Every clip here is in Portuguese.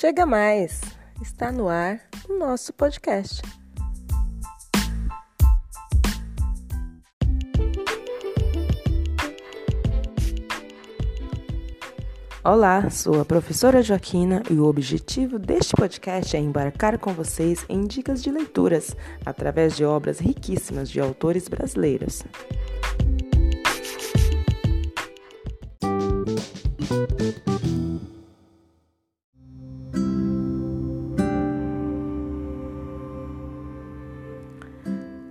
Chega mais! Está no ar o nosso podcast. Olá, sou a professora Joaquina e o objetivo deste podcast é embarcar com vocês em dicas de leituras através de obras riquíssimas de autores brasileiros.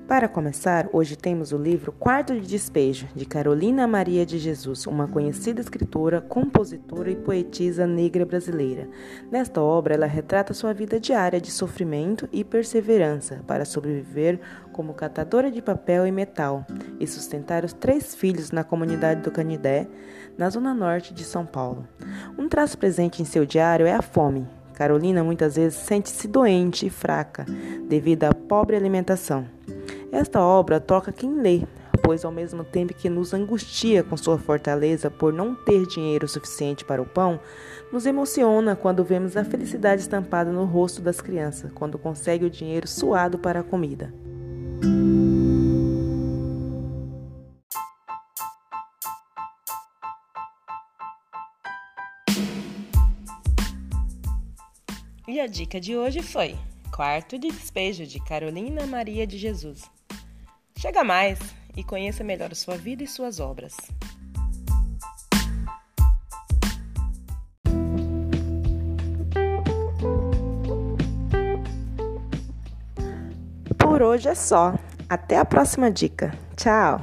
Para começar, hoje temos o livro Quarto de Despejo, de Carolina Maria de Jesus, uma conhecida escritora, compositora e poetisa negra brasileira. Nesta obra, ela retrata sua vida diária de sofrimento e perseverança para sobreviver como catadora de papel e metal e sustentar os três filhos na comunidade do Canidé, na zona norte de São Paulo. Um traço presente em seu diário é a fome. Carolina muitas vezes sente-se doente e fraca devido à pobre alimentação. Esta obra toca quem lê, pois ao mesmo tempo que nos angustia com sua fortaleza por não ter dinheiro suficiente para o pão, nos emociona quando vemos a felicidade estampada no rosto das crianças, quando consegue o dinheiro suado para a comida. E a dica de hoje foi Quarto de Despejo de Carolina Maria de Jesus. Chega mais e conheça melhor sua vida e suas obras. Por hoje é só. Até a próxima dica. Tchau!